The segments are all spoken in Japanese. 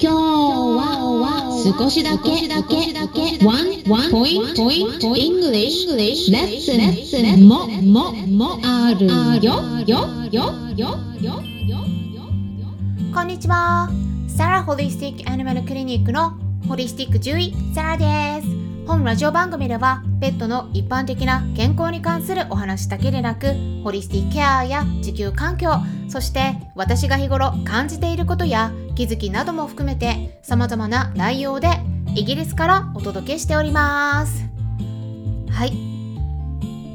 今日は少しだけ One point English lesson もももあるよよよよよこんにちは。サラホリスティックアニマルクリニックのホリスティック獣医サラです。本ラジオ番組ではペットの一般的な健康に関するお話だけでなくホリスティックケアや地球環境そして私が日頃感じていることや気づきなども含めて様々な内容でイギリスからお届けしております。はい。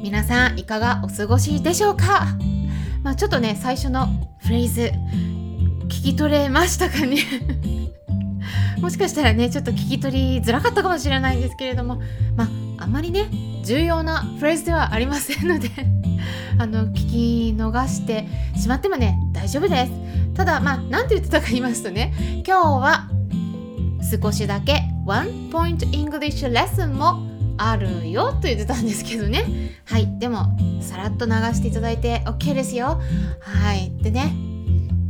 皆さんいかがお過ごしでしょうか？まあちょっとね最初のフレーズ聞き取れましたかね？もしかしたらねちょっと聞き取りづらかったかもしれないんですけれどもまああんまりね重要なフレーズではありませんので あの聞き逃してしまってもね大丈夫です。ただまあ何て言ってたか言いますとね今日は少しだけワンポイント English レッスンもあるよと言ってたんですけどね。はいでもさらっと流していただいて OK ですよ。はいでね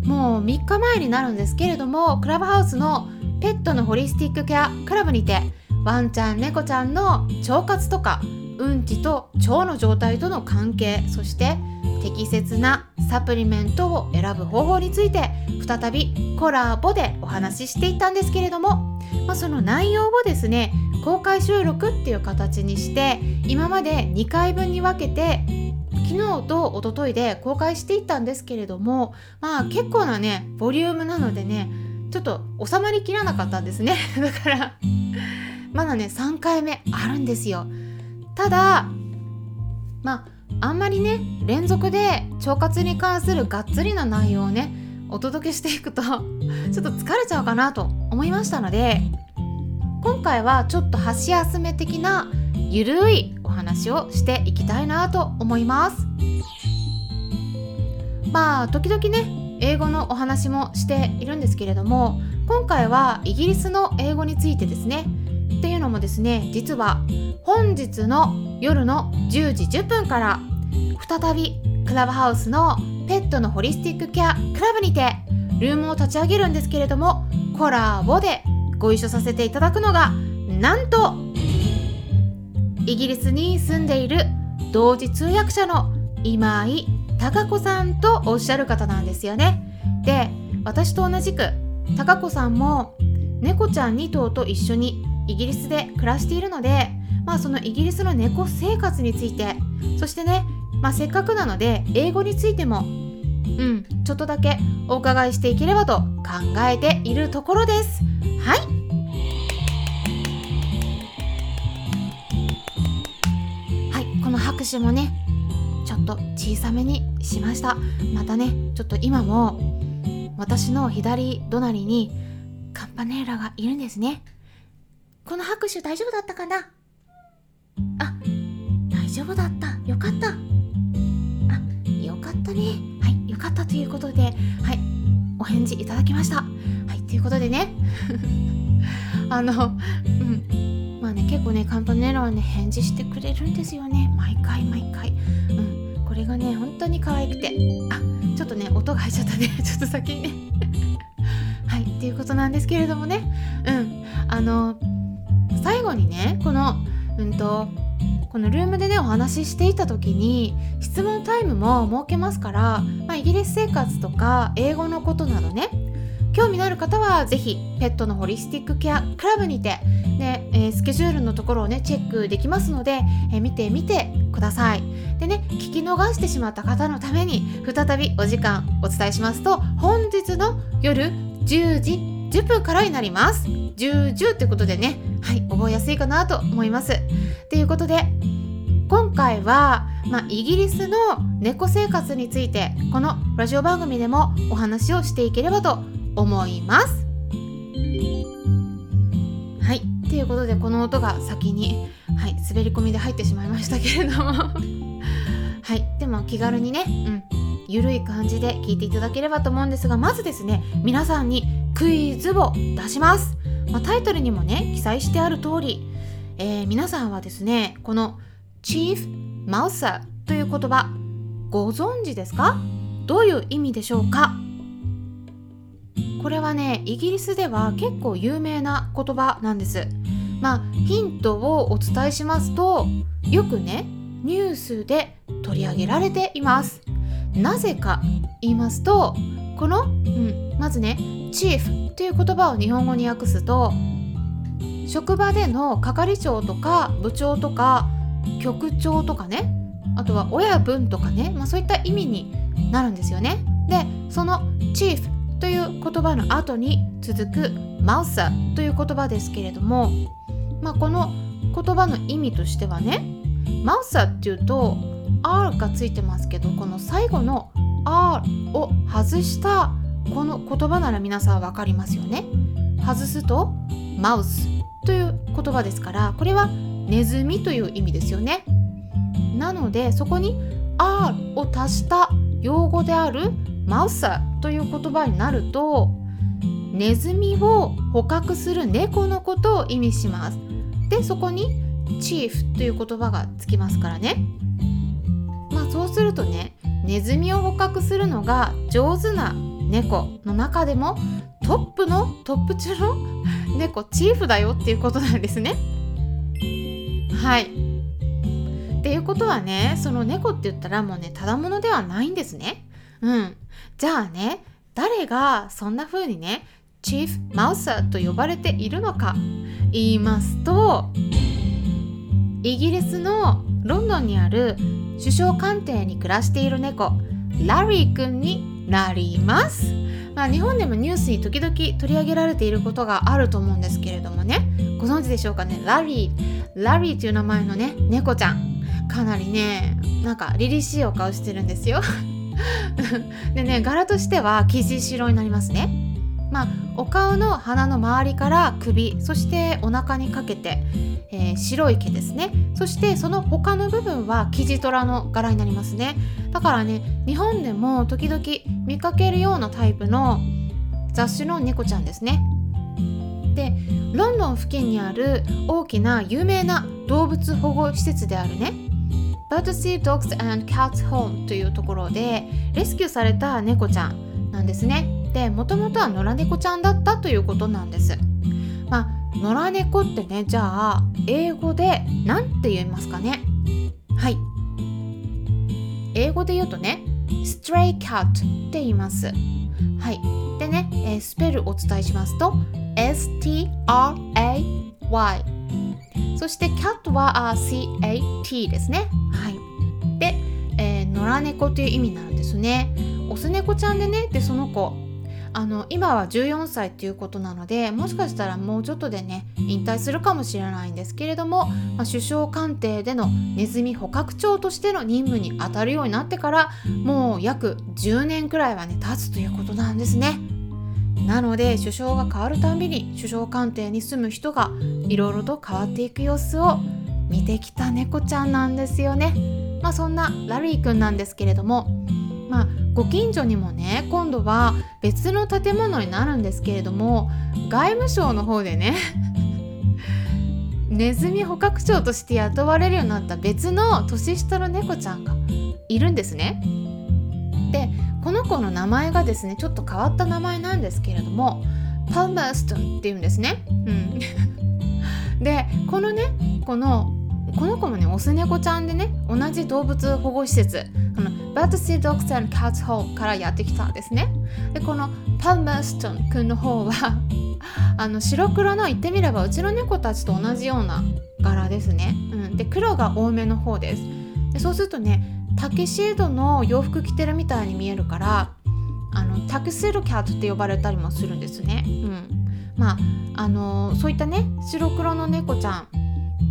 もう3日前になるんですけれどもクラブハウスのペットのホリスティックケアクラブにてワンちゃん猫ちゃんの腸活とかうんちと腸の状態との関係そして適切なサプリメントを選ぶ方法について再びコラボでお話ししていったんですけれども、まあ、その内容をですね公開収録っていう形にして今まで2回分に分けて昨日と一昨日で公開していったんですけれどもまあ結構なねボリュームなのでねちょっと収まりきらなかったんですね。だからまだね3回目あるんですよ。ただまああんまりね連続で腸活に関するがっつりな内容をねお届けしていくと ちょっと疲れちゃうかなと思いましたので今回はちょっと箸休め的なゆるいお話をしていきたいなと思います。まあ時々ね英語のお話もしているんですけれども今回はイギリスの英語についてですねっていうのもですね実は本日の夜の10時10分から再びクラブハウスのペットのホリスティックケアクラブにてルームを立ち上げるんですけれどもコラボでご一緒させていただくのがなんとイギリスに住んでいる同時通訳者の今井貴子さんとおっしゃる方なんですよね。で私と同じく貴子さんも猫ちゃん2頭と一緒にイギリスで暮らしているので、まあ、そのイギリスの猫生活についてそしてね、まあ、せっかくなので英語についてもうんちょっとだけお伺いしていければと考えているところです。はい。はいこの拍手もねちょっと小さめにしました。またねちょっと今も私の左隣にカンパネーラがいるんですね。この拍手大丈夫だったかな？あ大丈夫だった。よかった。あよかったね。はいよかったということではいお返事いただきました。はいということでね。あのうん。まあね結構ねカンパネラはね返事してくれるんですよね。毎回毎回。うん。これがね本当に可愛くて。あちょっとね音が入っちゃったね。ちょっと先に。ね はいっていうことなんですけれどもね。うん。あの後にねこのうんとこのルームでねお話ししていた時に質問タイムも設けますから、まあ、イギリス生活とか英語のことなどね興味のある方は是非ペットのホリスティックケアクラブにて、ねえー、スケジュールのところをねチェックできますので、えー、見てみてください。でね聞き逃してしまった方のために再びお時間お伝えしますと本日の夜10時10分からになります。10、10ってことでねはい覚えやすいかなと思います。ということで今回は、まあ、イギリスの猫生活についてこのラジオ番組でもお話をしていければと思います。はいということでこの音が先に、はい、滑り込みで入ってしまいましたけれども。はいでも気軽にね、うん、ゆるい感じで聞いていただければと思うんですがまずですね皆さんにクイズを出します、まあ、タイトルにもね記載してある通り、えー、皆さんはですねこの Chief Mouser という言葉ご存知ですか？どういう意味でしょうか？これはねイギリスでは結構有名な言葉なんです。まあヒントをお伝えしますとよくねニュースで取り上げられています。なぜか言いますとこの、うん、まずねチーフという言葉を日本語に訳すと職場での係長とか部長とか局長とかねあとは親分とかね、まあ、そういった意味になるんですよね。でそのチーフという言葉の後に続くマウサという言葉ですけれども、まあ、この言葉の意味としてはねマウサっていうと R がついてますけどこの最後の R を外したこの言葉なら皆さん分かりますよね。外すとマウスという言葉ですからこれはネズミという意味ですよね。なのでそこに R を足した用語であるマウサという言葉になるとネズミを捕獲する猫のことを意味します。でそこにチーフという言葉がつきますからね。まあそうするとねネズミを捕獲するのが上手な猫の中でもトップのトップ中の 猫チーフだよっていうことなんですね。はい。っていうことはねその猫って言ったらもうねただものではないんですね。うん。じゃあね誰がそんな風にねチーフマウサーと呼ばれているのか言いますとイギリスのロンドンにある首相官邸に暮らしている猫ラリーくんになります、まあ、日本でもニュースに時々取り上げられていることがあると思うんですけれどもね。ご存知でしょうかね？ラリー。ラリーという名前のね猫ちゃん。かなりねなんか凛々しいお顔してるんですよ。でね柄としては生地白になりますね。まあ、お顔の鼻の周りから首そしてお腹にかけて、えー、白い毛ですね。そしてその他の部分はキジトラの柄になりますね。だからね日本でも時々見かけるようなタイプの雑種の猫ちゃんですね。でロンドン付近にある大きな有名な動物保護施設であるねバートシー・ドッグス・アンド・キャッツ・ホームというところでレスキューされた猫ちゃんなんですね。でもともとは野良猫ちゃんだったということなんです。まあ野良猫ってねじゃあ英語で何て言いますかね？はい英語で言うとね stray cat って言います。はいでね、えー、スペルお伝えしますと S-T-R-A-Y そして cat は C-A-T ですね。はい。で、えー、野良猫という意味なんですね。オス猫ちゃんでね、で、その子、あの今は14歳っていうことなのでもしかしたらもうちょっとでね引退するかもしれないんですけれども、まあ、首相官邸でのネズミ捕獲長としての任務に当たるようになってからもう約10年くらいはね経つということなんですね。なので首相が変わるたんびに首相官邸に住む人がいろいろと変わっていく様子を見てきた猫ちゃんなんですよね。まあそんなラリーくんなんですけれどもご近所にもね今度は別の建物になるんですけれども外務省の方でね ネズミ捕獲長として雇われるようになった別の年下の猫ちゃんがいるんですね。でこの子の名前がですねちょっと変わった名前なんですけれどもパルマーストンっていうんですね。うん、でこのねこのこの子もねオス猫ちゃんでね同じ動物保護施設あのバッドシードッグスキャッツホームからやってきたんですね。でこのパルマストンくんの方は あの白黒の言ってみればうちの猫たちと同じような柄ですね、うん、で黒が多めの方です。でそうするとねタキシードの洋服着てるみたいに見えるからあのタキシードキャットって呼ばれたりもするんですね、うん、まああのそういったね白黒の猫ちゃん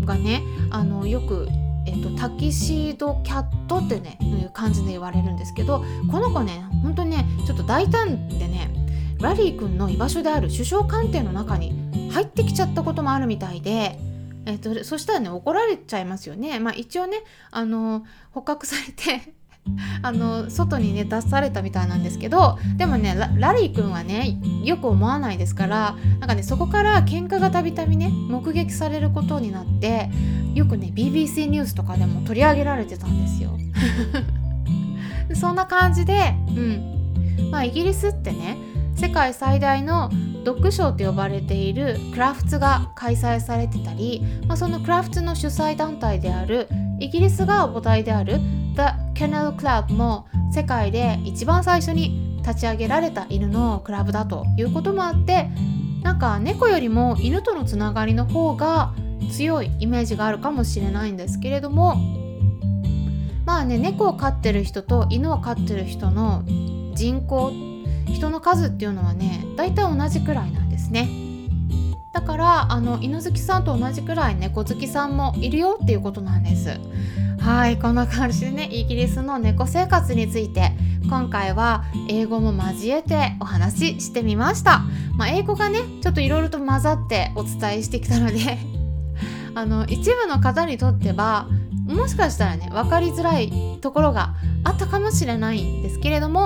がねあのよくえっと、タキシードキャットってねいう感じで言われるんですけどこの子ね本当にねちょっと大胆でねラリー君の居場所である首相官邸の中に入ってきちゃったこともあるみたいで、えっと、そしたらね怒られちゃいますよね。まあ、一応ねあの捕獲されて あの外にね出されたみたいなんですけどでもねラリー君はねよく思わないですからなんかねそこから喧嘩がたびたびね目撃されることになってよくね BBC ニュースとかでも取り上げられてたんですよ。そんな感じで、うんまあ、イギリスってね世界最大のドッグショーと呼ばれているクラフツが開催されてたり、まあ、そのクラフツの主催団体であるイギリスが母体である The Kennel Club も世界で一番最初に立ち上げられた犬のクラブだということもあってなんか猫よりも犬とのつながりの方が強いイメージがあるかもしれないんですけれどもまあね猫を飼ってる人と犬を飼ってる人の人口人の数っていうのはね大体同じくらいなんですね。だからあの犬好きさんと同じくらい猫好きさんもいるよっていうことなんです。はいこんな感じでねイギリスの猫生活について今回は英語も交えてお話ししてみました、まあ、英語がねちょっといろいろと混ざってお伝えしてきたので あの一部の方にとってはもしかしたらね分かりづらいところがあったかもしれないんですけれども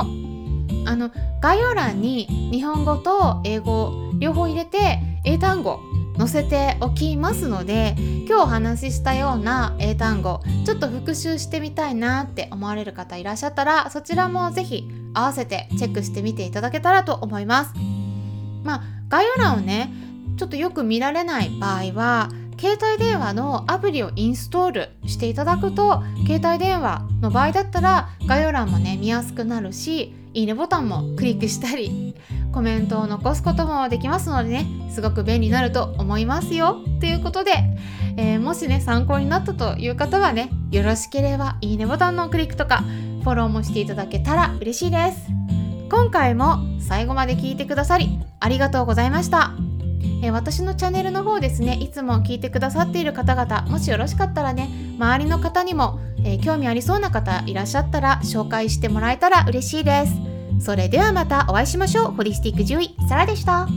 あの概要欄に日本語と英語両方入れて英単語載せておきますので今日お話ししたような英単語ちょっと復習してみたいなって思われる方いらっしゃったらそちらも是非合わせてチェックしてみていただけたらと思います。まあ概要欄をねちょっとよく見られない場合は携帯電話のアプリをインストールしていただくと携帯電話の場合だったら概要欄もね見やすくなるしいいねボタンもクリックしたりコメントを残すこともできますのでねすごく便利になると思いますよ。ということで、えー、もしね参考になったという方はねよろしければいいねボタンのクリックとかフォローもしていただけたら嬉しいです。今回も最後まで聞いてくださりありがとうございました。え私のチャンネルの方ですねいつも聞いてくださっている方々もしよろしかったらね周りの方にも、え、興味ありそうな方いらっしゃったら紹介してもらえたら嬉しいです。それではまたお会いしましょう。ホリスティック獣医サラでした。